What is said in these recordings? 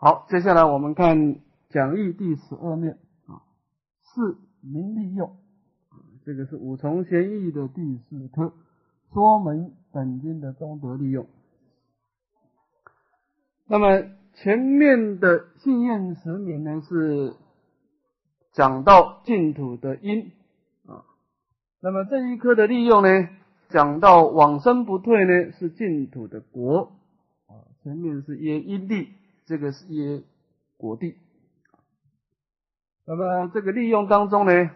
好，接下来我们看讲义第十二面啊，四名利用，这个是五重玄义的第四课，说明本经的功德利用。那么前面的信愿持名呢，是讲到净土的因啊，那么这一科的利用呢，讲到往生不退呢，是净土的国啊，前面是耶因地。这个是耶果地，那么这个利用当中呢，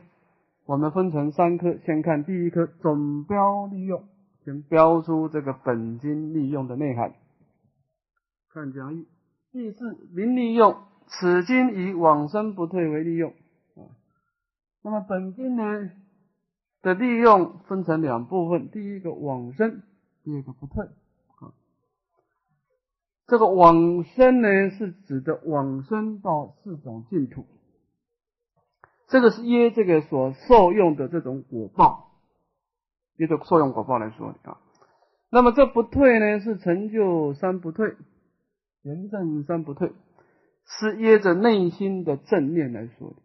我们分成三科，先看第一科总标利用，先标出这个本金利用的内涵。看讲义，第四名利用，此经以往生不退为利用啊。那么本金呢的利用分成两部分，第一个往生，第二个不退。这个往生呢，是指的往生到四种净土。这个是耶这个所受用的这种果报，耶的受用果报来说啊。那么这不退呢，是成就三不退，严正三不退，是耶着内心的正念来说的。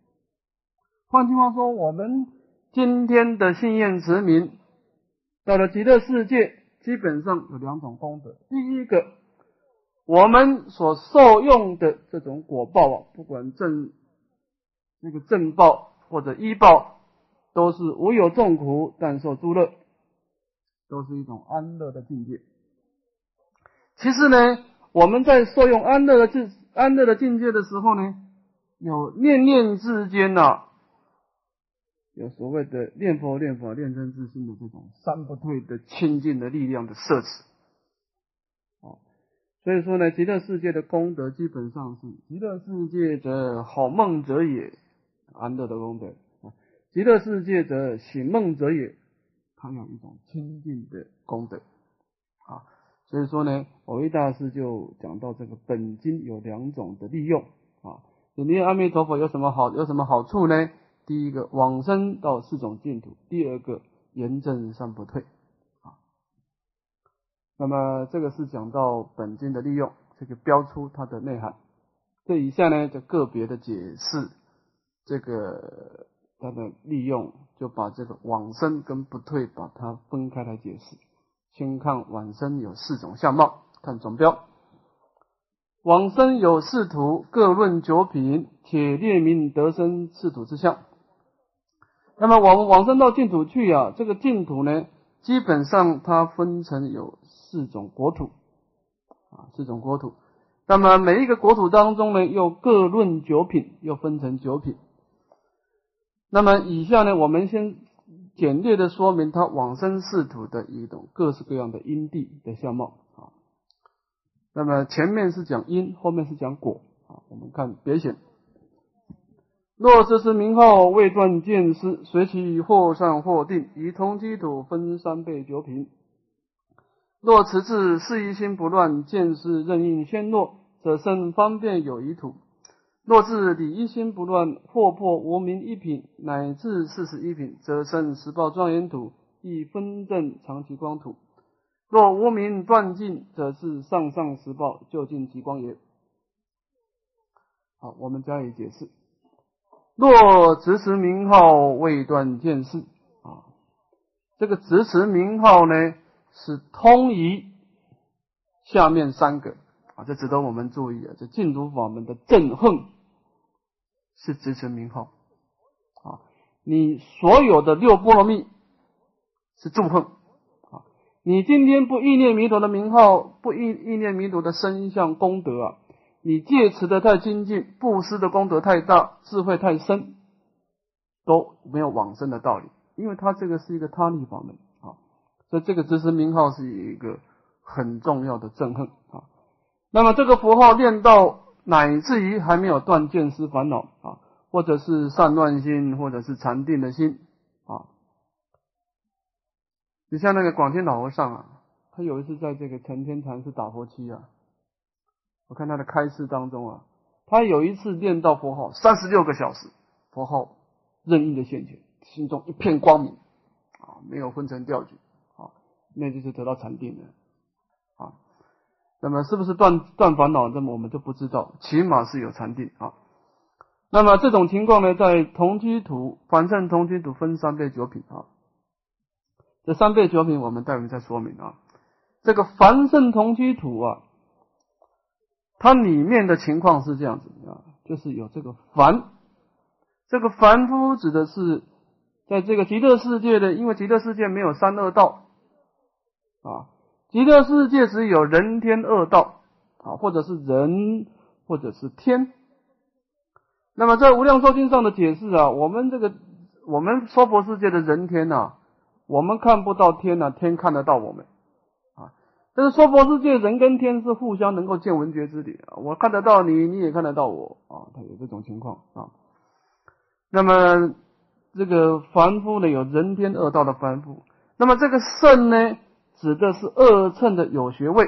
换句话说，我们今天的信愿持名，到了极乐世界，基本上有两种功德。第一个。我们所受用的这种果报啊，不管正那个正报或者医报，都是无有众苦，但受诸乐，都是一种安乐的境界。其实呢，我们在受用安乐的境安乐的境界的时候呢，有念念之间呐，有所谓的念佛、念佛、念真自心的这种三不退的清净的力量的摄持。所以说呢，极乐世界的功德基本上是极乐世界者好梦者也，安乐的功德啊；极乐世界者醒梦者也，它有一种清净的功德啊。所以说呢，偶一大师就讲到这个本经有两种的利用啊。你念阿弥陀佛有什么好有什么好处呢？第一个往生到四种净土，第二个严正三不退。那么这个是讲到本经的利用，这个标出它的内涵。这以下呢就个别的解释这个它的利用，就把这个往生跟不退把它分开来解释。先看往生有四种相貌，看总标。往生有四土，各论九品，铁列明得生四土之相。那么往往生到净土去啊，这个净土呢，基本上它分成有。四种国土啊，四种国土。那么每一个国土当中呢，又各论九品，又分成九品。那么以下呢，我们先简略的说明它往生四土的一种各式各样的因地的相貌啊。那么前面是讲因，后面是讲果啊。我们看别显，若这是名号未断见思，随其或善或定，以同基土分三倍九品。若持志事一心不乱，见事任应先落，则生方便有余土；若自理一心不乱，或破无名一品，乃至四十一品，则生十报庄严土，亦分正长极光土。若无名断尽，则是上上十报就近极光也。好，我们加以解释。若执持名号未断见识啊，这个执持名号呢？是通于下面三个啊，这值得我们注意啊。这净土法门的正恨是支持名号啊，你所有的六波罗蜜是助恨啊。你今天不意念弥陀的名号，不意意念弥陀的身相功德啊，你戒持的太精进，布施的功德太大，智慧太深，都没有往生的道理，因为它这个是一个他力法门。所以这个知识名号是一个很重要的憎恨啊。那么这个符号念到乃至于还没有断见思烦恼啊，或者是善乱心，或者是禅定的心啊。你像那个广天老和尚啊，他有一次在这个成天禅寺打佛七啊，我看他的开示当中啊，他有一次念到佛号三十六个小时，佛号任意的现前，心中一片光明啊，没有昏沉掉举。那就是得到禅定的啊。那么是不是断断烦恼？那么我们就不知道，起码是有禅定啊。那么这种情况呢，在同居土凡圣同居土分三倍九品啊。这三倍九品我们待会再说明啊。这个凡圣同居土啊，它里面的情况是这样子啊，就是有这个凡，这个凡夫指的是在这个极乐世界的，因为极乐世界没有三恶道啊。极乐世界只有人天二道啊，或者是人，或者是天。那么在无量寿经上的解释啊，我们这个我们娑婆世界的人天呐，我们看不到天呐，天看得到我们啊。但是娑婆世界人跟天是互相能够见闻觉知的，我看得到你，你也看得到我啊，它有这种情况啊。那么这个凡夫呢，有人天二道的凡夫，那么这个圣呢？指的是二乘的有学位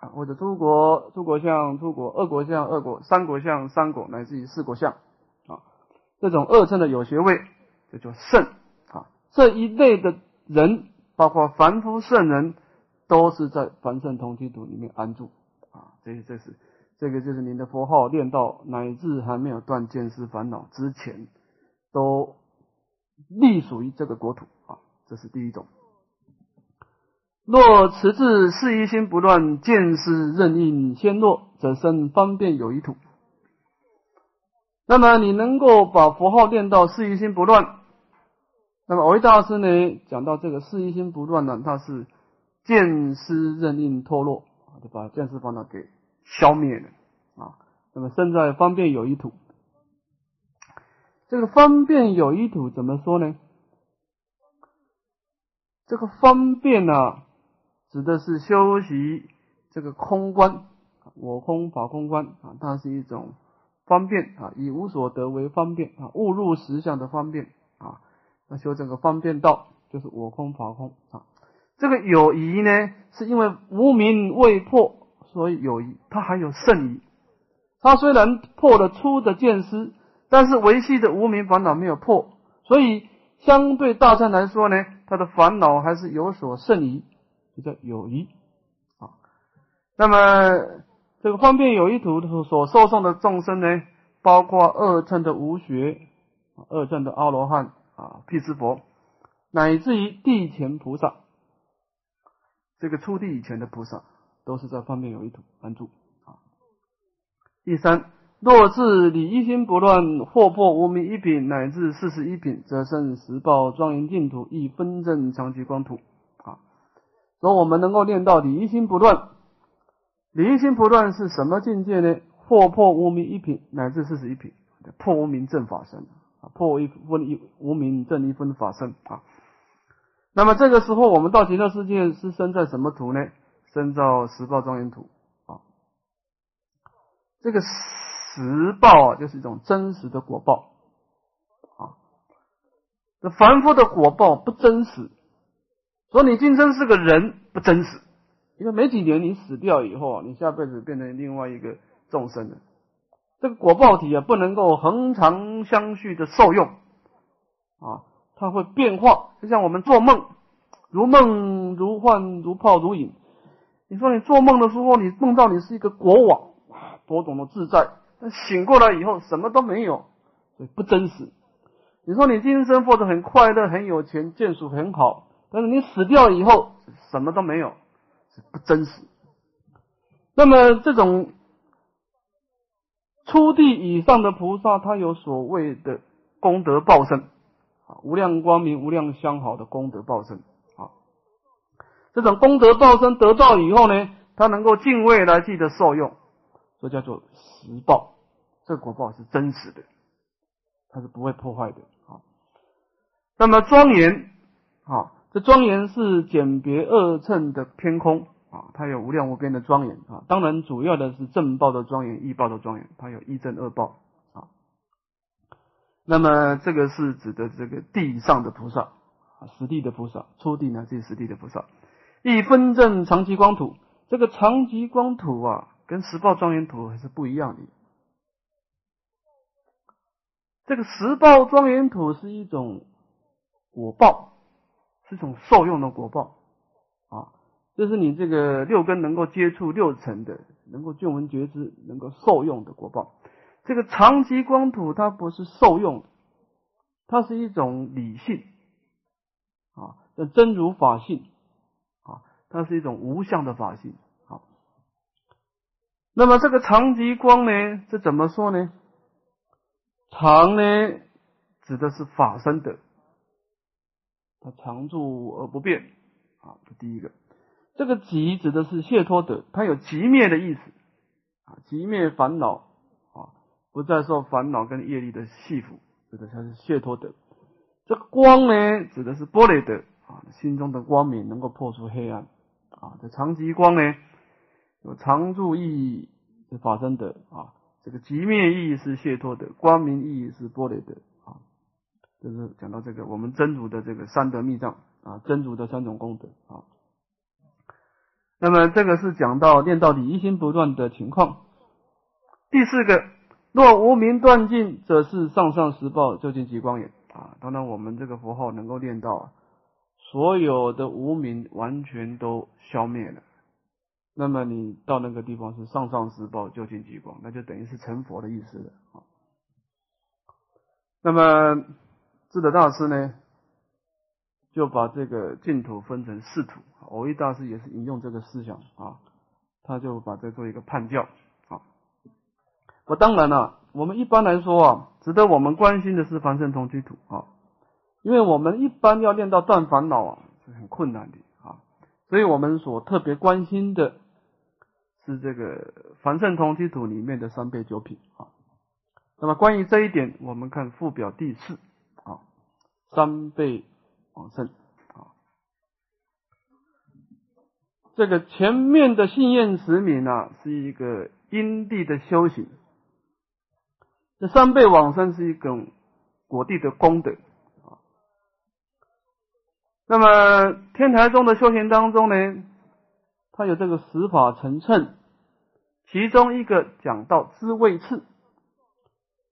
啊，或者诸国诸国相、诸国二国相、二国三国相、三国乃至于四国相啊，这种二乘的有学位，这叫圣啊。这一类的人，包括凡夫圣人，都是在凡圣同居土里面安住啊。这这是这个就是您的佛号练到乃至还没有断见思烦恼之前，都隶属于这个国土啊。这是第一种。若持至四一心不乱，见识任应先落，则生方便有余土。那么你能够把佛号念到四一心不乱，那么藕益大师呢讲到这个四一心不乱呢，他是见思任应脱落，就把见思烦恼给消灭了啊。那么生在方便有余土，这个方便有余土怎么说呢？这个方便呢？指的是修习这个空观，我空法空观啊，它是一种方便啊，以无所得为方便啊，误入实相的方便啊。那修这个方便道，就是我空法空啊。这个有疑呢，是因为无名未破，所以有疑。它还有剩疑，它虽然破了粗的见思，但是维系的无名烦恼没有破，所以相对大乘来说呢，他的烦恼还是有所剩余这。叫有疑啊，那么这个方便有一图所受送的众生呢，包括二乘的无学、二乘的阿罗汉啊、辟支佛，乃至于地前菩萨，这个出地以前的菩萨，都是在方便有一图安住啊。第三，若自理一心不乱，或破无名一品乃至四十一品，则生十报庄严净土，亦分正长吉光土。说我们能够练到离心不断，离心不断是什么境界呢？破破无名一品乃至四十一品，破无名正法身啊，破一分一无名正一分法身啊。那么这个时候，我们到极乐世界是生在什么土呢？生在十报庄严土啊。这个十报啊，就是一种真实的果报啊。这凡夫的果报不真实。说你今生是个人不真实，因为没几年你死掉以后啊，你下辈子变成另外一个众生了。这个果报体啊，不能够恒常相续的受用啊，它会变化。就像我们做梦，如梦如幻，如泡如影。你说你做梦的时候，你梦到你是一个国王，多懂的自在，但醒过来以后什么都没有，不真实。你说你今生过得很快乐，很有钱，见识很好。但是你死掉以后什么都没有，是不真实。那么这种初地以上的菩萨，他有所谓的功德报身啊，无量光明、无量相好的功德报身啊。这种功德报身得到以后呢，他能够敬畏来记得受用，这叫做实报。这果报是真实的，它是不会破坏的啊。那么庄严啊。这庄严是简别二乘的偏空啊，它有无量无边的庄严啊。当然，主要的是正报的庄严、异报的庄严，它有一正二报啊。那么，这个是指的这个地上的菩萨啊，实地的菩萨，初地呢，这是实地的菩萨。一分正长吉光土，这个长吉光土啊，跟十报庄严土还是不一样的。这个十报庄严土是一种果报。是种受用的果报啊，这是你这个六根能够接触六尘的，能够见闻觉知，能够受用的果报。这个长极光土它不是受用，它是一种理性啊，真如法性啊，它是一种无相的法性。好，那么这个长极光呢，这怎么说呢？常呢，指的是法身的，它常住而不变啊，这第一个。这个极指的是解脱德，它有极灭的意思啊，极灭烦恼。啊不再受烦恼跟业力的系缚，这个才是解脱德。这个光呢，指的是波雷德啊，心中的光明能够破除黑暗啊。这长极光呢，有常住意义是法身德啊，这个极灭意义是解脱德，光明意义是波雷德。就是讲到这个我们真主的这个三德密藏啊，真主的三种功德啊。那么这个是讲到念到底一心不断的情况。第四个。若无名断尽，则是上上十报究竟极光也啊！当然，我们这个佛号能够念到啊所有的无名完全都消灭了，那么你到那个地方是上上十报究竟极光，那就等于是成佛的意思了啊。那么智德大师呢，就把这个净土分成四土，偶一大师也是引用这个思想啊，他就把这做一个判教啊。我当然了，我们一般来说啊，值得我们关心的是凡圣同居土啊，因为我们一般要练到断烦恼啊是很困难的啊，所以我们所特别关心的是这个凡圣同居土里面的三倍九品啊。那么关于这一点，我们看附表第四，三倍往生啊，这个前面的信愿实名啊，是一个因地的修行。这三倍往生是一种果地的功德啊。那么天台宗的修行当中呢，它有这个十法成称，其中一个讲到知位次，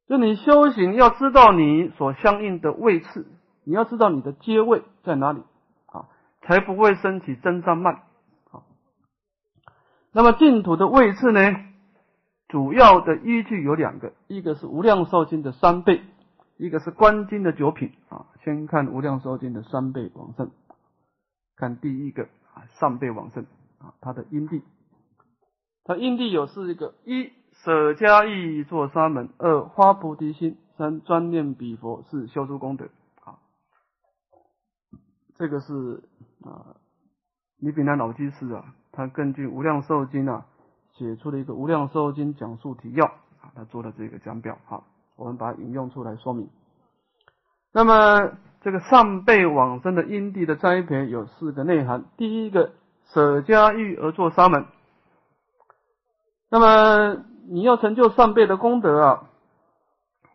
就你修行要知道你所相应的位次，你要知道你的阶位在哪里啊，才不会升起真善慢啊。那么净土的位次呢？主要的依据有两个，一个是无量寿经的三倍，一个是观经的九品啊。先看无量寿经的三倍往生，看第一个啊，上辈往生啊，它的因地，它因地有四个：一舍家义做沙门；二花菩提心；三专念彼佛；四修诸功德。这个是啊，李炳南老居士啊，他根据无量寿经啊。写出了一个《无量寿经》讲述提要啊，他做的这个讲表哈，我们把它引用出来说明。那么这个上辈往生的因地的栽培有四个内涵：第一个，舍家欲而做沙门。那么你要成就上辈的功德啊，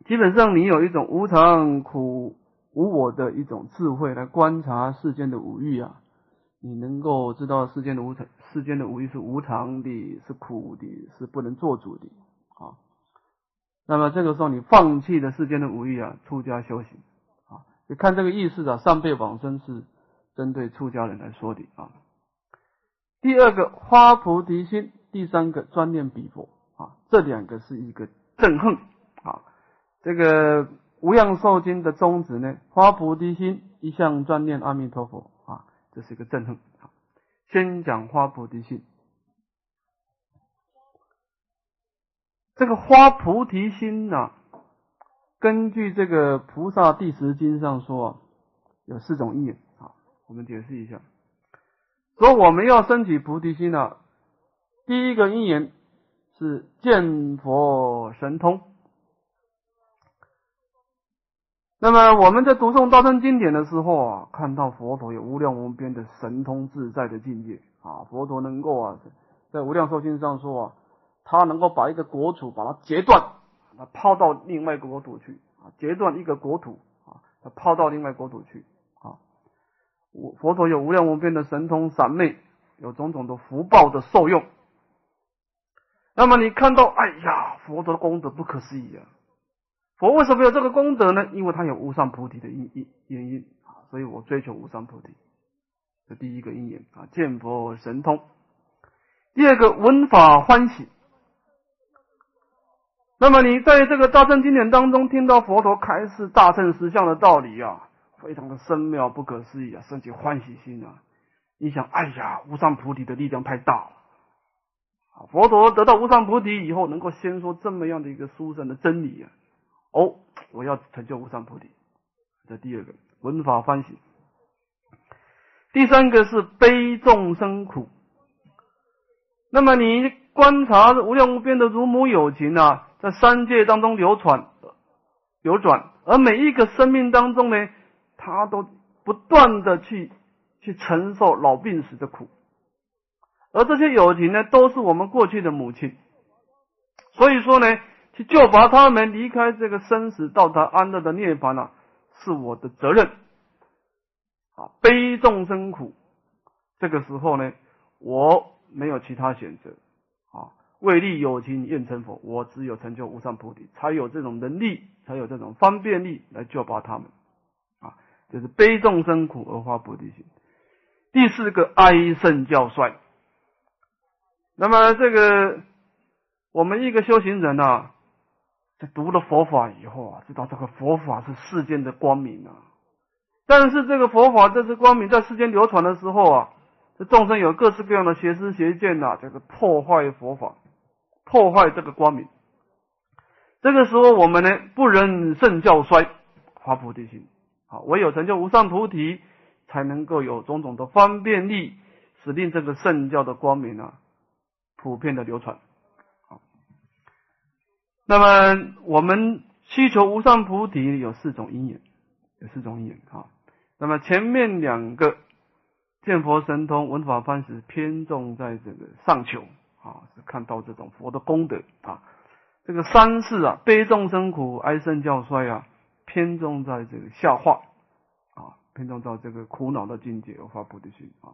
基本上你有一种无常、苦、无我的一种智慧来观察世间的五欲啊。你能够知道世间的无常，世间的无欲是无常的，是苦的，是不能做主的啊。那么这个时候，你放弃了世间的无欲啊，出家修行啊。你看这个意思啊，上辈往生是针对出家人来说的啊。第二个花菩提心，第三个专念彼佛啊，这两个是一个憎恨啊。这个无量寿经的宗旨呢，花菩提心一向专念阿弥陀佛啊。这是一个正恨。先讲花菩提心。这个花菩提心呢，根据这个菩萨第十经上说，有四种因缘。好，我们解释一下。说我们要升起菩提心呢，第一个因缘是见佛神通。那么我们在读诵大乘经典的时候啊，看到佛陀有无量无边的神通自在的境界啊，佛陀能够啊，在无量寿经上说啊，他能够把一个国土把它截断，他抛到另外一个国土去啊，截断一个国土啊，他抛到另外国土去啊。我佛陀有无量无边的神通闪魅，有种种的福报的受用。那么你看到，哎呀，佛陀的功德不可思议啊！佛为什么有这个功德呢？因为他有无上菩提的因因原因啊，所以我追求无上菩提。这第一个因缘啊，见佛神通。第二个闻法欢喜。那么你在这个大乘经典当中听到佛陀开示大乘实相的道理啊，非常的深妙不可思议啊，升起欢喜心啊。你想，哎呀，无上菩提的力量太大了。佛陀得到无上菩提以后，能够先说这么样的一个殊胜的真理啊！哦，我要成就无上菩提。这第二个闻法欢喜。第三个是悲众生苦。那么你观察无量无边的如母有情啊，在三界当中流传流转，而每一个生命当中呢，他都不断的去去承受老病死的苦。而这些友情呢，都是我们过去的母亲，所以说呢，去救拔他们离开这个生死，到达安乐的涅槃啊，是我的责任。啊，悲众生苦，这个时候呢，我没有其他选择。啊，为利有情愿成佛，我只有成就无上菩提，才有这种能力，才有这种方便力来救拔他们。啊，就是悲众生苦而发菩提心。第四个哀胜教衰。那么这个，我们一个修行人啊，在读了佛法以后啊，知道这个佛法是世间的光明啊。但是这个佛法这是光明，在世间流传的时候啊，这众生有各式各样的邪思邪见呐，这个破坏佛法，破坏这个光明。这个时候我们呢，不忍圣教衰，发菩提心，好，唯有成就无上菩提，才能够有种种的方便力，使令这个圣教的光明啊。普遍的流传，那么我们需求无上菩提有四种因缘，有四种因缘啊。那么前面两个见佛神通、闻法方时，偏重在这个上求啊，是看到这种佛的功德啊。这个三世啊，悲众生苦、哀胜教衰啊，偏重在这个下化啊，偏重到这个苦恼的境界而发菩提心啊。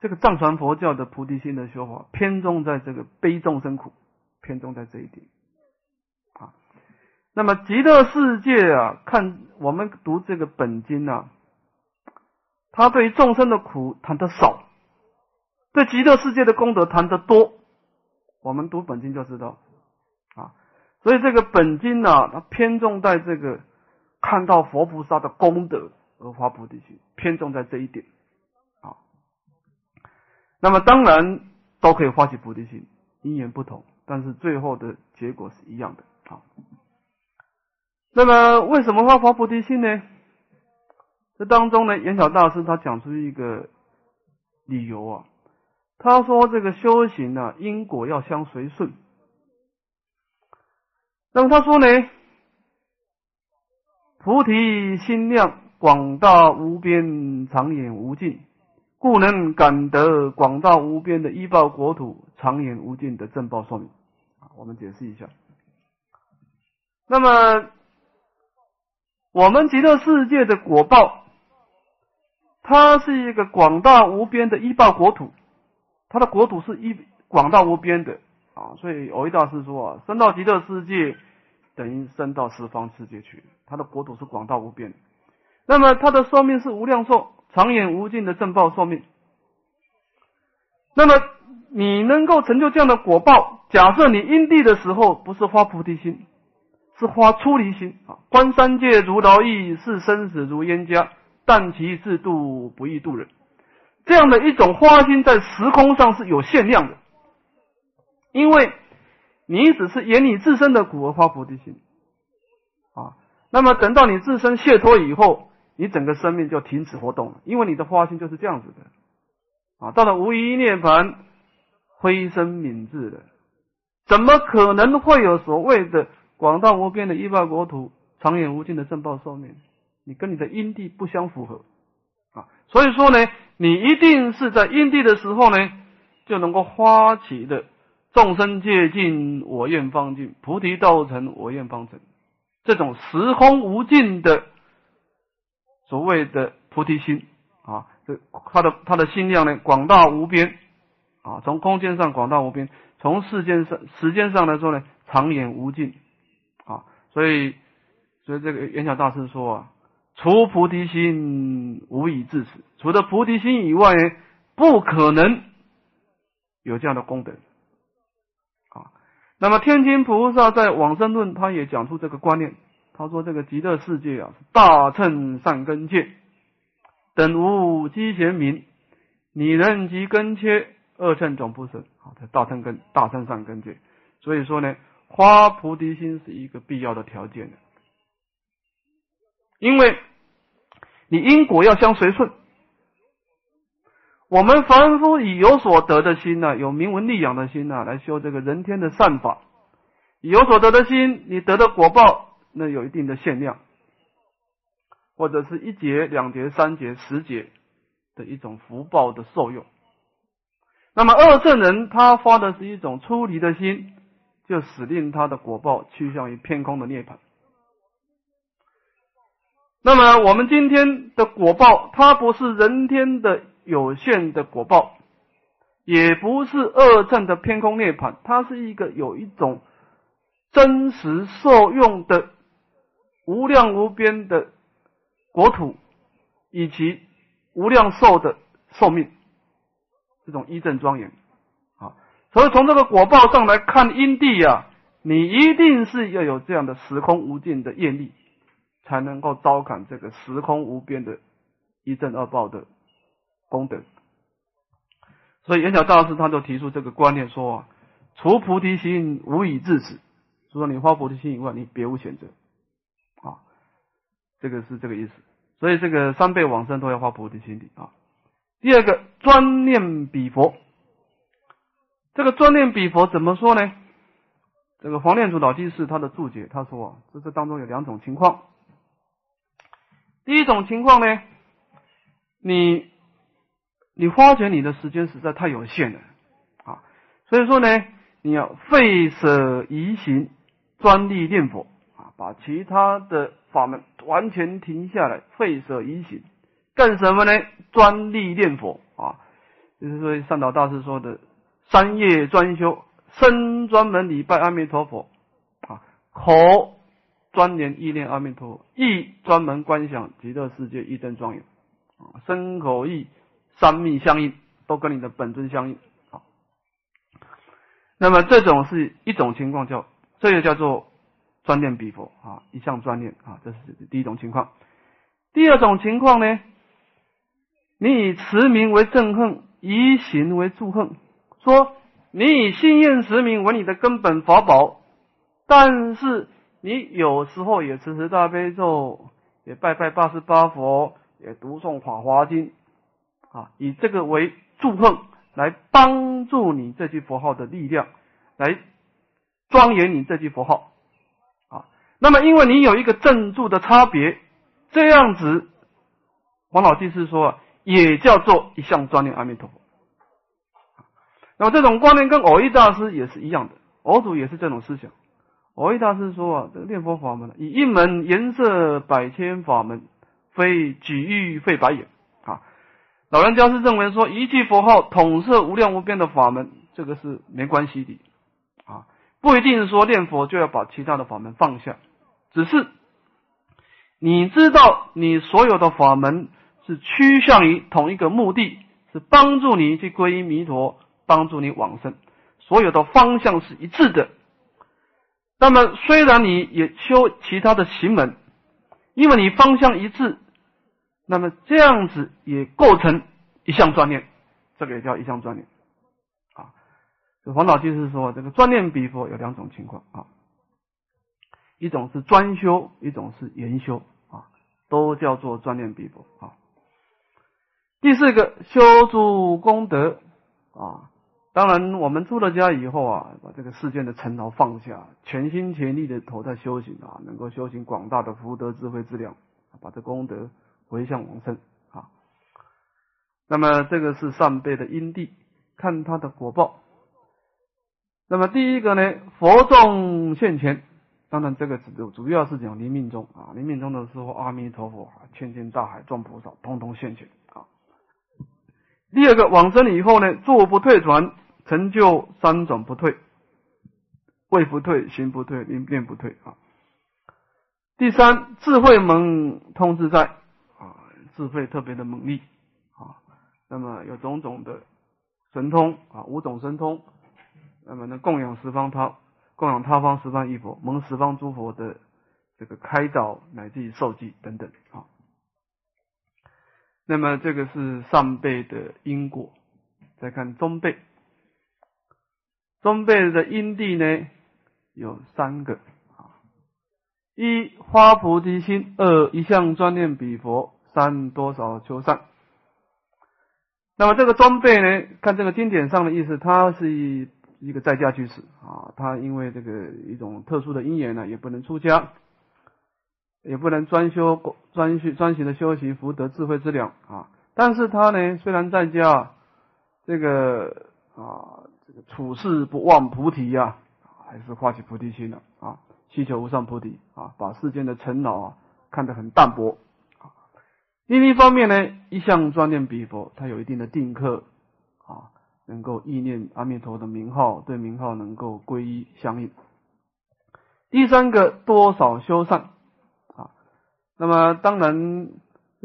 这个藏传佛教的菩提心的修法，偏重在这个悲众生苦，偏重在这一点啊。那么极乐世界啊，看我们读这个本经啊，他对于众生的苦谈的少，对极乐世界的功德谈的多。我们读本经就知道啊，所以这个本经呢，它偏重在这个看到佛菩萨的功德而发菩提心，偏重在这一点。那么当然都可以发起菩提心，因缘不同，但是最后的结果是一样的啊。那么为什么会发菩提心呢？这当中呢，圆晓大师他讲出一个理由啊，他说这个修行呢，因果要相随顺。那么他说呢，菩提心量广大无边，长远无尽。故能感得广大无边的依报国土，长远无尽的正报寿命。我们解释一下。那么，我们极乐世界的果报，它是一个广大无边的依报国土，它的国土是一广大无边的啊。所以，藕益大师说啊，升到极乐世界等于升到十方世界去，它的国土是广大无边。那么，它的寿命是无量寿。长远无尽的正报寿命，那么你能够成就这样的果报？假设你因地的时候不是发菩提心，是发出离心啊！观三界如劳役，视生死如冤家，但其自度不易度人。这样的一种花心，在时空上是有限量的，因为你只是沿你自身的果而发菩提心啊。那么等到你自身解脱以后，你整个生命就停止活动了，因为你的花心就是这样子的啊。到了无一涅盘，灰身泯智的，怎么可能会有所谓的广大无边的一报国土、长远无尽的正报寿命？你跟你的因地不相符合啊。所以说呢，你一定是在因地的时候呢，就能够发起的众生界尽，我愿方尽；菩提道成，我愿方成。这种时空无尽的。所谓的菩提心啊，这他的他的心量呢广大无边啊，从空间上广大无边，从世间上时间上来说呢长远无尽啊，所以所以这个圆晓大师说啊，除菩提心，无以至此。除了菩提心以外呢，不可能有这样的功德。啊，那么天津菩萨在往生论，他也讲出这个观念。他说：“这个极乐世界啊，大乘善根界，等无积贤明，你人及根切，二乘总不生。好，这大乘根，大乘善根界。所以说呢，发菩提心是一个必要的条件，因为你因果要相随顺。我们凡夫以有所得的心呢，有名闻利养的心呢，来修这个人天的善法，有所得的心，你得的果报。”那有一定的限量，或者是一节、两节、三节、十节的一种福报的受用。那么二圣人他发的是一种出离的心，就使令他的果报趋向于偏空的涅槃。那么我们今天的果报，它不是人天的有限的果报，也不是二正的偏空涅槃，它是一个有一种真实受用的。无量无边的国土，以及无量寿的寿命，这种一正庄严啊！所以从这个果报上来看，因地呀，你一定是要有这样的时空无尽的业力，才能够招感这个时空无边的一正二报的功德。所以圆角大师他就提出这个观念说啊：除菩提心，无以至此。除了你发菩提心以外，你别无选择。这个是这个意思，所以这个三辈往生都要发菩提心的啊。第二个专念彼佛，这个专念彼佛怎么说呢？这个黄念祖老居士他的注解他说啊，这这当中有两种情况。第一种情况呢，你你发觉你的时间实在太有限了啊，所以说呢，你要废舍移行，专力念佛。把其他的法门完全停下来，废舍一行，干什么呢？专力念佛啊，就是说善导大师说的“三业专修”，身专门礼拜阿弥陀佛啊，口专念意念阿弥陀佛，意专门观想极乐世界一真庄严啊，身口意三密相应，都跟你的本尊相应啊。那么这种是一种情况，叫这个叫做。专念彼佛啊，一向专念啊，这是第一种情况。第二种情况呢，你以持名为憎恨，以行为助恨。说你以信愿持名为你的根本法宝，但是你有时候也持持大悲咒，也拜拜八十八佛，也读诵法华经啊，以这个为助恨，来帮助你这句佛号的力量，来庄严你这句佛号。那么，因为你有一个正住的差别，这样子，黄老居士说，也叫做一项专念阿弥陀佛。那么，这种观念跟偶一大师也是一样的，偶主也是这种思想。偶一大师说啊，这个念佛法门以一门颜色百千法门，非举玉费白眼啊。老人家是认为说，一句佛号统摄无量无边的法门，这个是没关系的啊，不一定说念佛就要把其他的法门放下。只是你知道，你所有的法门是趋向于同一个目的，是帮助你去皈依弥陀，帮助你往生，所有的方向是一致的。那么，虽然你也修其他的行门，因为你方向一致，那么这样子也构成一项专念，这个也叫一项专念。啊，这黄老就是说，这个专念比佛有两种情况啊。一种是专修，一种是研修啊，都叫做专念比佛啊。第四个修诸功德啊，当然我们出了家以后啊，把这个世间的尘劳放下，全心全力的投在修行啊，能够修行广大的福德智慧资粮，把这功德回向往生啊。那么这个是上辈的因地，看他的果报。那么第一个呢，佛众现前。当然，这个主主要是讲临命中啊，临命中的时候，阿弥陀佛、啊千千大海众菩萨通通现前啊。第二个往生以后呢，坐不退转，成就三种不退：位不退、行不退、念念不退啊。第三，智慧猛通自在啊，智慧特别的猛力啊，那么有种种的神通啊，五种神通，那么能供养十方他，供养他方十方一佛，蒙十方诸佛的这个开导乃至于受记等等啊。那么这个是上辈的因果，再看中辈，中辈的因地呢有三个。一花菩提心，二一向专念彼佛，三多少求善。那么这个装备呢？看这个经典上的意思，它是一一个在家居士啊，他因为这个一种特殊的因缘呢，也不能出家，也不能专修专修专行的修行福德智慧之量啊。但是他呢，虽然在家，这个啊，这个处事不忘菩提呀，还是发起菩提心了啊。祈求无上菩提啊，把世间的尘恼啊看得很淡薄啊。另一方面呢，一向专念彼佛，他有一定的定课，能够意念阿弥陀的名号，对名号能够皈依相应。第三个，多少修善啊。那么当然，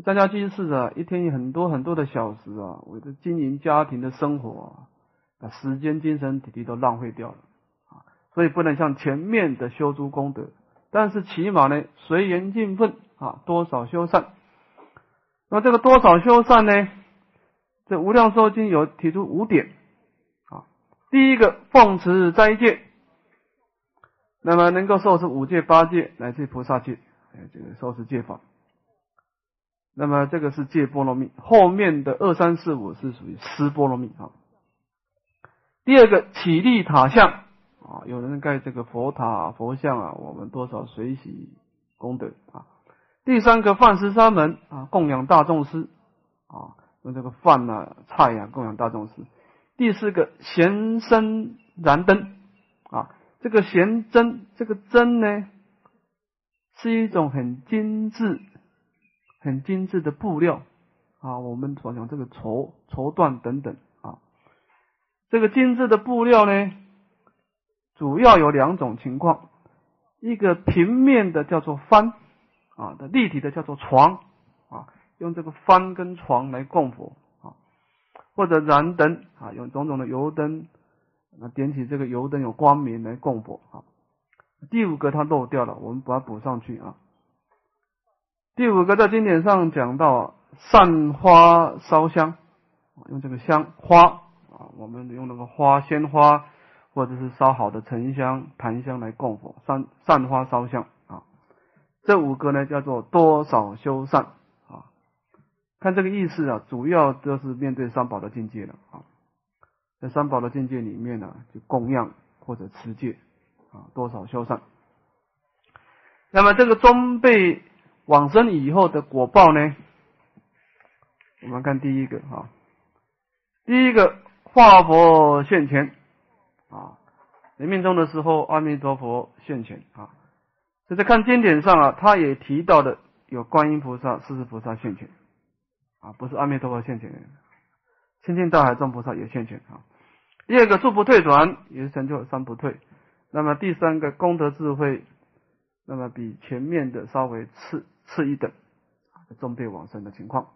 张家居士啊，一天有很多很多的小时啊，为了经营家庭的生活啊，时间、精神、体力都浪费掉了啊。所以不能像前面的修诸功德，但是起码呢，随缘尽分啊，多少修善。那么这个多少修善呢？这无量寿经有提出五点啊。第一个，奉持斋戒，那么能够受持五戒、八戒乃至菩萨戒，哎这个受持戒法。那么这个是戒波罗蜜，后面的二三四五是属于施波罗蜜啊。第二个，起立塔像。啊，有人盖这个佛塔、佛像啊，我们多少随喜功德啊。第三个放食三门啊，供养大众师啊，用这个饭呐、菜呀供养大众师。第四个贤身燃灯啊，这个贤针，这个针呢，是一种很精致、很精致的布料啊。我们所讲这个绸、绸缎等等啊，这个精致的布料呢。主要有两种情况，一个平面的叫做幡啊，的立体的叫做床，用这个幡跟床来供佛啊，或者燃灯啊，用种种的油灯，那点起这个油灯有光明来供佛啊。第五个它漏掉了，我们把它补上去啊。第五个在经典上讲到散花烧香，用这个香花啊，我们用那个花鲜花。或者是烧好的沉香、檀香来供佛，散散花烧香啊。这五个呢叫做多少修善？看这个意思啊，主要就是面对三宝的境界了啊。在三宝的境界里面呢，就供养或者持戒啊，多少修善。那么这个装备往生以后的果报呢？我们看第一个啊，第一个化佛现前。啊，临命终的时候，阿弥陀佛现前啊。这在看经典上啊，他也提到的有观音菩萨、四十菩萨现前啊，不是阿弥陀佛现前，清净大海众菩萨也现前啊。第二个速不退转，也是成就三不退。那么第三个功德智慧，那么比前面的稍微次次一等，中辈往生的情况。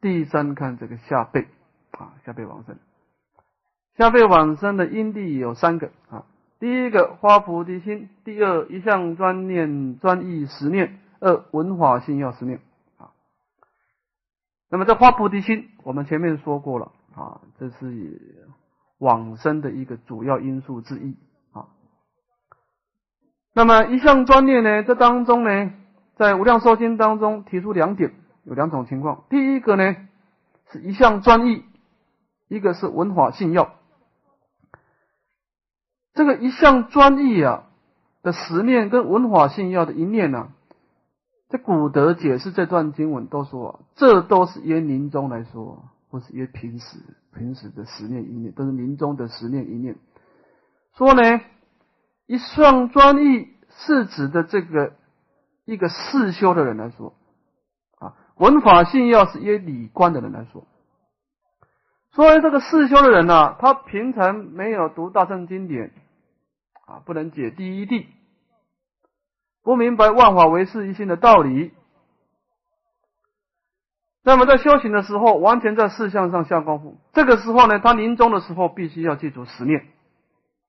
第三看这个下辈啊，下辈往生。下辈往生的因地有三个啊，第一个发菩提心，第二一向专念专意十念，二文法性要十念。那么这发菩提心，我们前面说过了啊，这是往生的一个主要因素之一啊。那么一项专念呢，这当中呢，在无量寿经当中提出两点，有两种情况，第一个呢是一向专意，一个是文法性要。这个一项专意啊的十念跟文法性要的一念呢，这古德解释这段经文都说，这都是约临终来说，不是约平时平时的十念一念，都是临终的十念一念。说呢，一上专意是指的这个一个世修的人来说，啊，文法性要是约理观的人来说。所以这个世修的人呢，他平常没有读大乘经典，啊，不能解第一谛，不明白万法唯是一心的道理。那么在修行的时候，完全在事项上下功夫。这个时候呢，他临终的时候必须要记住十念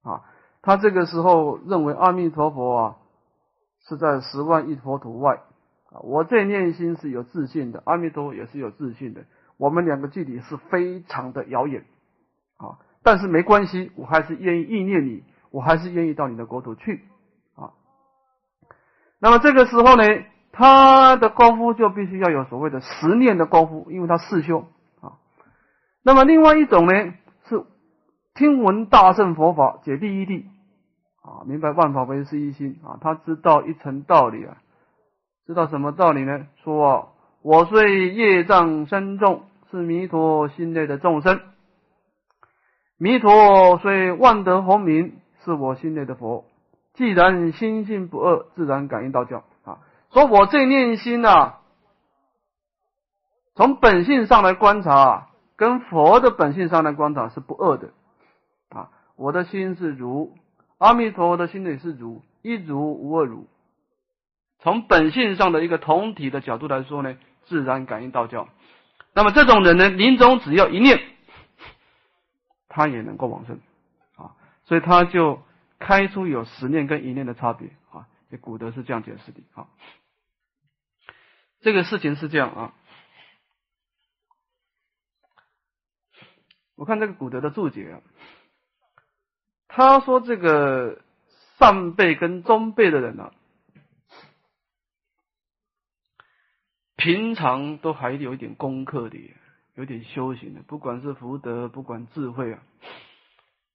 啊。他这个时候认为阿弥陀佛啊是在十万亿佛土外啊。我这念心是有自信的，阿弥陀佛也是有自信的。我们两个距离是非常的遥远啊，但是没关系，我还是愿意意念你，我还是愿意到你的国土去。那么这个时候呢？他的功夫就必须要有所谓的十念的功夫，因为他四修啊。那么另外一种呢，是听闻大圣佛法，解第一谛啊，明白万法唯是一心啊。他知道一层道理啊，知道什么道理呢？说我虽业障深重，是弥陀心内的众生；弥陀虽万德洪名，是我心内的佛。既然心性不二，自然感应道教啊。说我这念心呐，从本性上来观察，跟佛的本性上来观察是不二的啊。我的心是如，阿弥陀佛的心里是如，一如无二如。从本性上的一个同体的角度来说呢，自然感应道教。那么这种人呢，临终只要一念，他也能够往生啊。所以他就开出有十念跟一念的差别啊。这古德是这样解释的啊。这个事情是这样啊，我看这个古德的注解啊，他说这个上辈跟中辈的人啊，平常都还有一点功课的，有点修行的，不管是福德，不管智慧啊，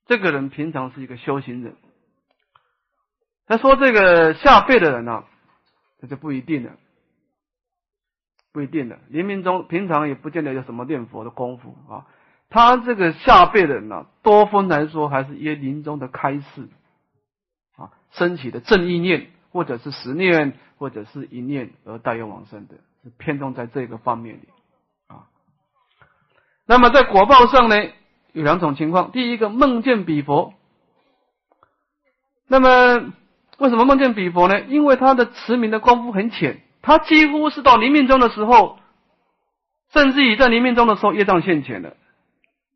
这个人平常是一个修行人。他说这个下辈的人呢，这就不一定了。不一定的，临命中平常也不见得有什么念佛的功夫啊。他这个下辈人呢，多分来说还是耶临终的开示啊，升起的正意念，或者是十念，或者是一念而带有往生的，是偏重在这个方面里啊。那么在果报上呢，有两种情况：第一个梦见彼佛，那么为什么梦见彼佛呢？因为他的持名的功夫很浅。他几乎是到临命终的时候，甚至于在临命终的时候业障现前了，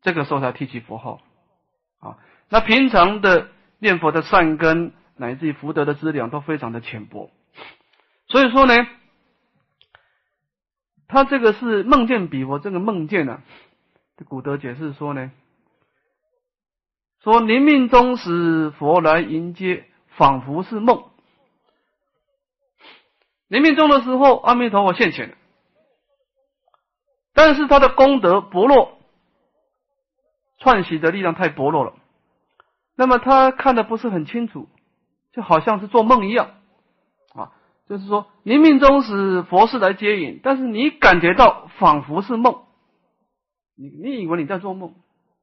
这个时候才提起佛号啊。那平常的念佛的善根乃至于福德的资粮都非常的浅薄，所以说呢，他这个是梦见彼佛，这个梦见呢，古德解释说呢，说临命终时佛来迎接，仿佛是梦。临命终的时候，阿弥陀佛现前，但是他的功德薄弱，串习的力量太薄弱了，那么他看的不是很清楚，就好像是做梦一样。啊，就是说临命终时佛是来接引，但是你感觉到仿佛是梦，你你以为你在做梦。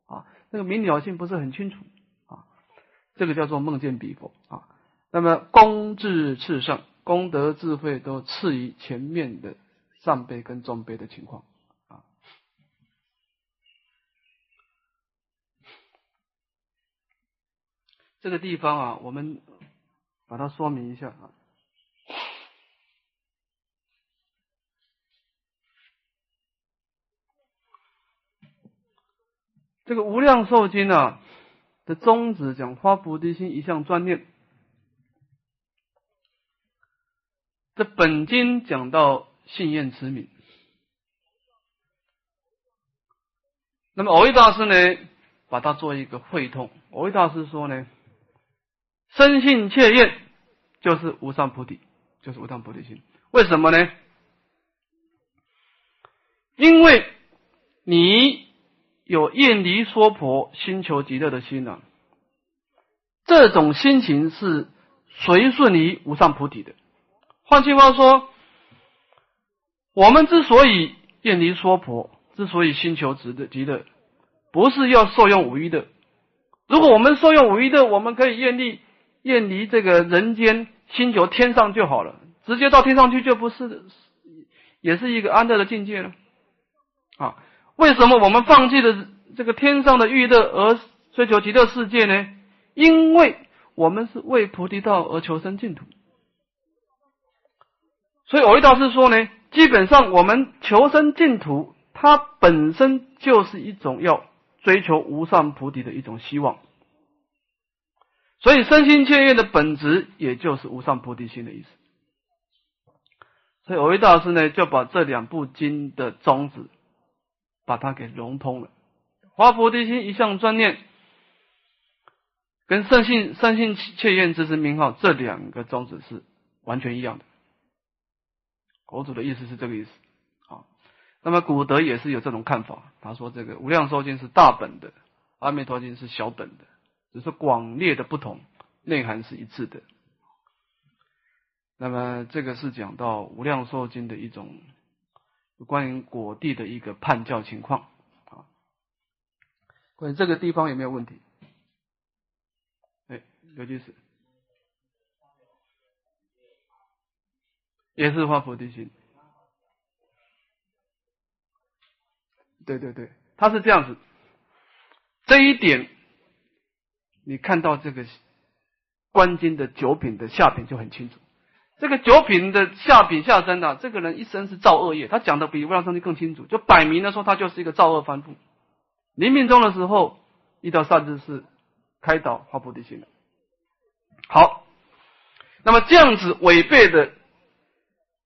啊，那个明了性不是很清楚，这个叫做梦见彼佛啊，那么功至次上。功德智慧都次于前面的上辈跟中辈的情况啊。这个地方啊，我们把它说明一下啊。这个无量寿经啊的宗旨讲发菩提心，一向专念。这本经讲到信愿持名，那么偶益大师呢，把它做一个会通。偶益大师说呢，深信切愿就是无上菩提，就是无上菩提心。为什么呢？因为你有愿离娑婆、心求极乐的心啊，这种心情是随顺于无上菩提的。换句话说，我们之所以厌离娑婆，之所以心求值的极乐，不是要受用五欲的。如果我们受用五欲的，我们可以厌离厌离这个人间，心求天上就好了，直接到天上去就不是，也是一个安乐的境界了。啊，为什么我们放弃了这个天上的欲乐而追求极乐世界呢？因为我们是为菩提道而求生净土。所以偶一大师说呢，基本上我们求生净土，它本身就是一种要追求无上菩提的一种希望。所以身心切愿的本质，也就是无上菩提心的意思。所以偶一大师呢，就把这两部经的宗旨，把它给融通了。华佛地心一向专念，跟圣性圣性切愿之之名号这两个宗旨是完全一样的。佛祖的意思是这个意思啊。那么古德也是有这种看法，他说这个无量寿经是大本的，阿弥陀经是小本的。只是广略的不同，内涵是一致的。那么这个是讲到《无量寿经》的一种关于果地的一个判教情况啊。关于这个地方有没有问题？哎，刘居士，也是发菩提心。对对对，他是这样子，这一点。你看到这个观经的九品的下品就很清楚，这个九品的下品下身啊，这个人一生是造恶业，他讲的比无量寿经更清楚，就摆明了说他就是一个造恶凡夫。临命终的时候遇到善知识开导发菩提心了。好，那么这样子违背的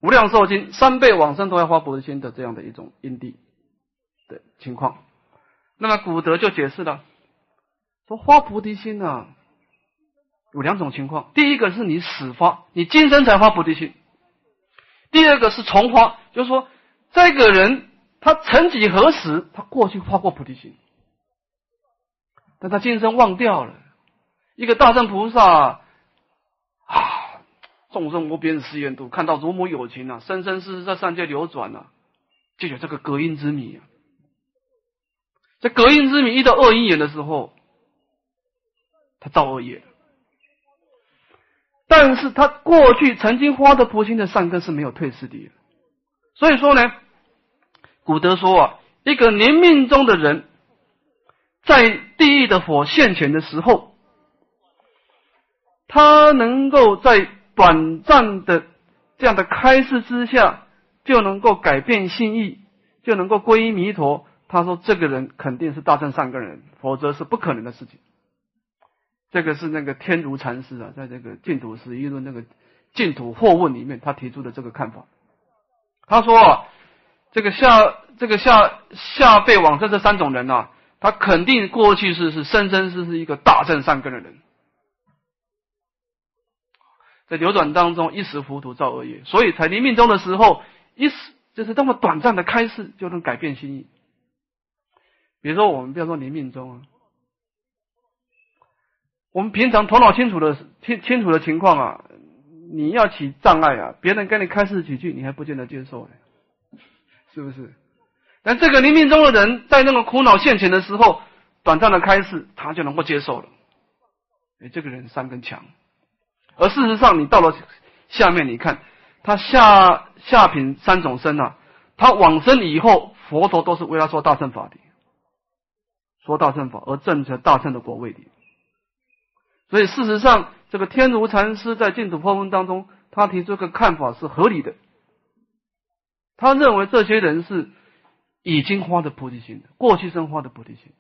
无量寿经三辈往生都要发菩提心的这样的一种因地的情况，那么古德就解释了。说发菩提心呢，有两种情况。第一个是你始发，你今生才发菩提心；第二个是重发，就是说这个人他曾几何时，他过去发过菩提心，但他今生忘掉了。一个大圣菩萨啊，众生无边誓愿度，看到如母有情啊，生生世世在三界流转啊，就有这个隔音之谜啊。在隔音之谜遇到恶因缘的时候。他造恶业，但是他过去曾经发的菩心的善根是没有退失的，所以说呢，古德说啊，一个临命中的人，在地狱的火现前的时候，他能够在短暂的这样的开示之下，就能够改变心意，就能够皈依弥陀。他说，这个人肯定是大正善根人，否则是不可能的事情。这个是那个天竺禅师啊，在这个净土十一论那个净土惑问里面，他提出的这个看法。他说啊，这个下这个下下辈往生这三种人啊，他肯定过去是是生生世是一个大正善根的人，在流转当中一时糊涂造恶业，所以才临命终的时候一时就是这么短暂的开示就能改变心意。比如说我们不要说临命终啊。我们平常头脑清楚的清清楚的情况啊，你要起障碍啊，别人跟你开示几句，你还不见得接受呢是不是？但这个临命中的人在那个苦恼现前的时候，短暂的开示，他就能够接受了。哎，这个人三根强。而事实上，你到了下面，你看他下下品三种身啊，他往生以后，佛陀都是为他说大乘法的，说大乘法而证成大乘的果位的。所以，事实上，这个天竺禅师在净土破文当中，他提出个看法是合理的。他认为这些人是已经花的菩提心，过去生花的菩提心，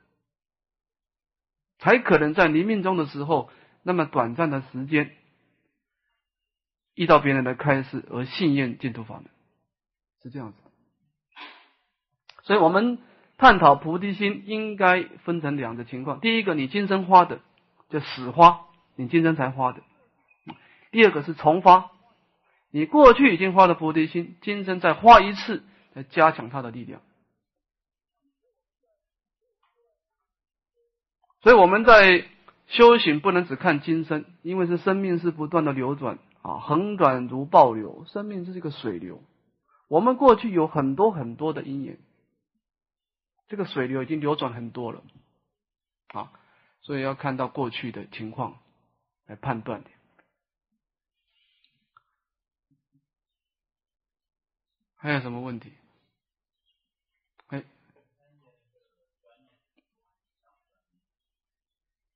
才可能在临命终的时候，那么短暂的时间，遇到别人的开示而信愿净土法门，是这样子。所以我们探讨菩提心，应该分成两个情况：第一个，你今生花的。就始发，你今生才发的；第二个是重发，你过去已经发的菩提心，今生再发一次，来加强它的力量。所以我们在修行不能只看今生，因为是生命是不断的流转啊，恒转如暴流，生命是一个水流。我们过去有很多很多的因缘，这个水流已经流转很多了啊。所以要看到过去的情况来判断的。还有什么问题？哎，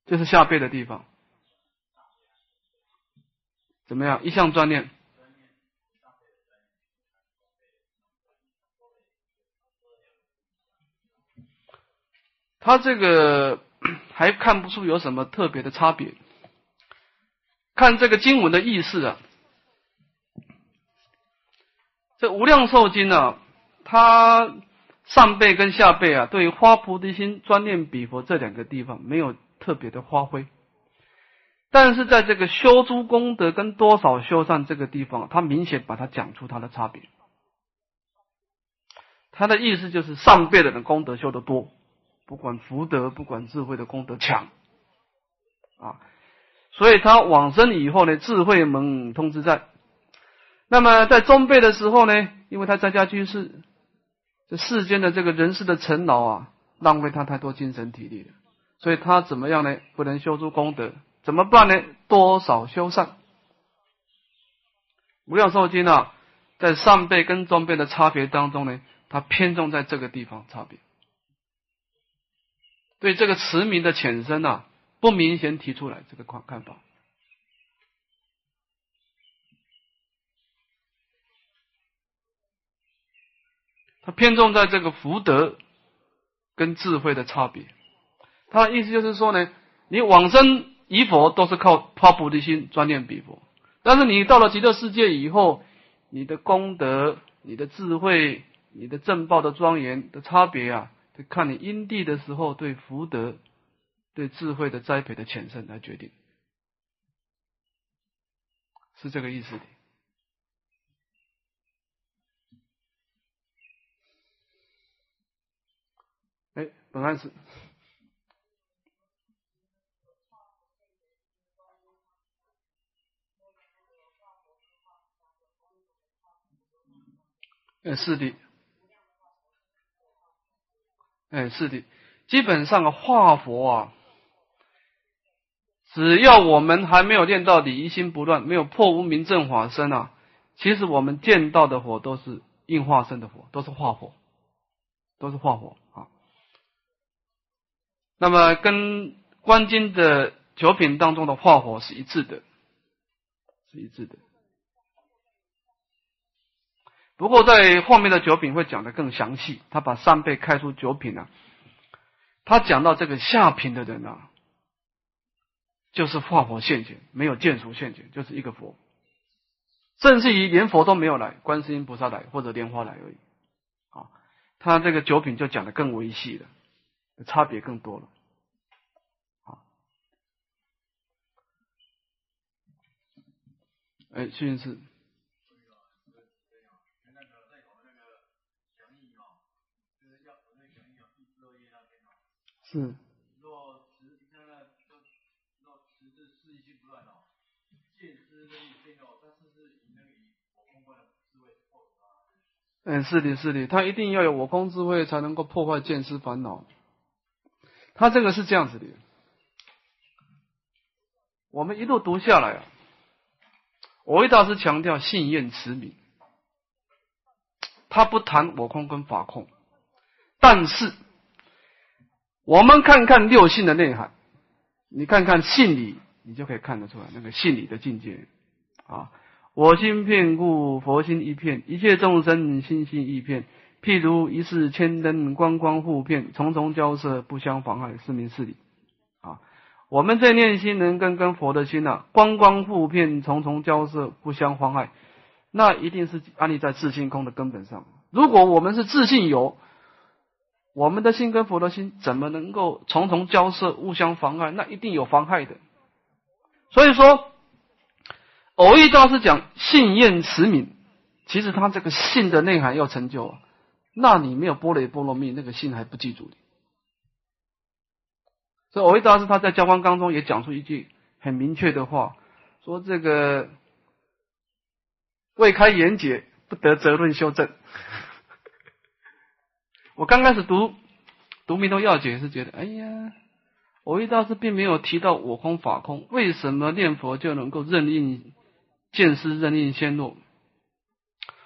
这是下背的地方，怎么样？一项锻炼。他这个。还看不出有什么特别的差别。看这个经文的意思啊，这无量寿经啊，它上辈跟下辈啊，对于花菩提心、专念比佛这两个地方没有特别的发挥，但是在这个修诸功德跟多少修善这个地方，它明显把它讲出它的差别。他的意思就是上辈的人功德修得多，不管福德，不管智慧的功德强啊。所以他往生以后呢，智慧门通知在。那么在中辈的时候呢，因为他在家居士，这世间的这个人世的尘劳啊，浪费他太多精神体力了。所以他怎么样呢？不能修出功德，怎么办呢？多少修善。无量寿经啊，在上辈跟中辈的差别当中呢，它偏重在这个地方差别。对这个持名的浅深啊。不明显提出来这个看看法，他偏重在这个福德跟智慧的差别。他的意思就是说呢，你往生以佛都是靠发菩提心专念比佛，但是你到了极乐世界以后，你的功德、你的智慧、你的正报的庄严的差别啊，看你因地的时候对福德。对智慧的栽培的浅深来决定，是这个意思的。哎，本案是，哎，是的，哎，是的，基本上啊化佛啊。只要我们还没有练到底，一心不乱，没有破无明正法身啊，其实我们见到的佛都是应化身的佛，都是化佛，都是化佛啊。那么跟观经的九品当中的化佛是一致的，是一致的。不过在后面的九品会讲的更详细，他把三辈开出九品啊，他讲到这个下品的人啊。就是化佛现前，没有见属现前，就是一个佛，甚至于连佛都没有来，观世音菩萨来或者莲花来而已。啊，他这个九品就讲的更微细了，差别更多了。啊，哎，谢谢是。嗯，是的，是的，他一定要有我空智慧，才能够破坏见思烦恼。他这个是这样子的，我们一路读下来啊，我为大师强调信愿持名，他不谈我空跟法空，但是我们看看六性的内涵，你看看信理，你就可以看得出来那个信理的境界啊。我心片故，佛心一片；一切众生心心一片。譬如一世千灯，光光互片，重重交涉，不相妨碍，是名是理。啊，我们这念心能跟跟佛的心呐，光光互片，重重交涉，不相妨碍，那一定是安立在自性空的根本上。如果我们是自性有，我们的心跟佛的心怎么能够重重交涉，互相妨碍？那一定有妨害的。所以说。偶遇大师讲信愿持名，其实他这个信的内涵要成就啊，那你没有波雷波罗蜜，那个信还不记住的。所以偶遇大师他在教官当中也讲出一句很明确的话，说这个未开言解，不得责论修正。我刚开始读读《弥陀要解》是觉得，哎呀，我遇大师并没有提到我空法空，为什么念佛就能够任意？见思任应仙落。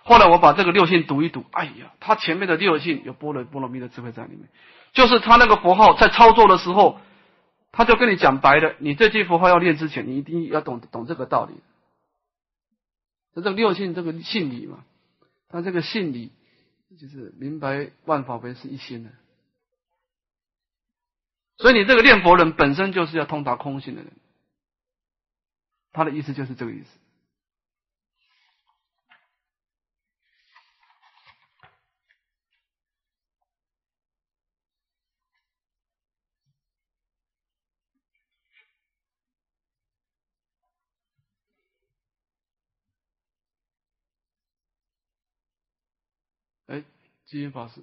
后来我把这个六性读一读，哎呀，他前面的六性有波罗波罗蜜的智慧在里面，就是他那个佛号在操作的时候，他就跟你讲白了，你这句佛号要练之前，你一定要懂懂这个道理。这个六性这个性理嘛，他这个性理就是明白万法唯是一心的。所以你这个念佛人本身就是要通达空性的人，他的意思就是这个意思。哎，基因法师。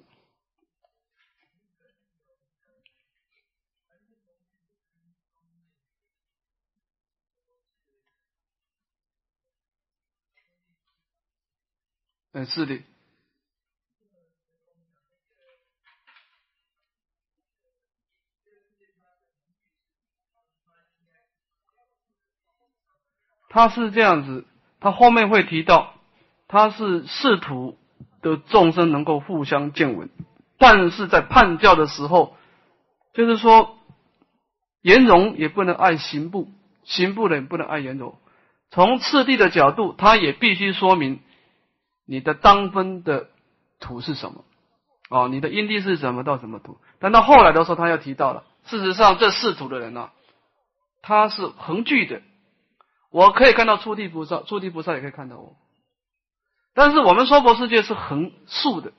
嗯，是的，他是这样子，他后面会提到，他是试图的众生能够互相见闻，但是在判教的时候，就是说，颜容也不能爱刑部，刑部人不能爱颜容，从次第的角度，他也必须说明。你的当分的土是什么？哦，你的因地是什么到什么土？但到后来的时候，他又提到了，事实上这四土的人呢，他是横具的。我可以看到初地菩萨，初地菩萨也可以看到我。但是我们娑婆世界是横竖的，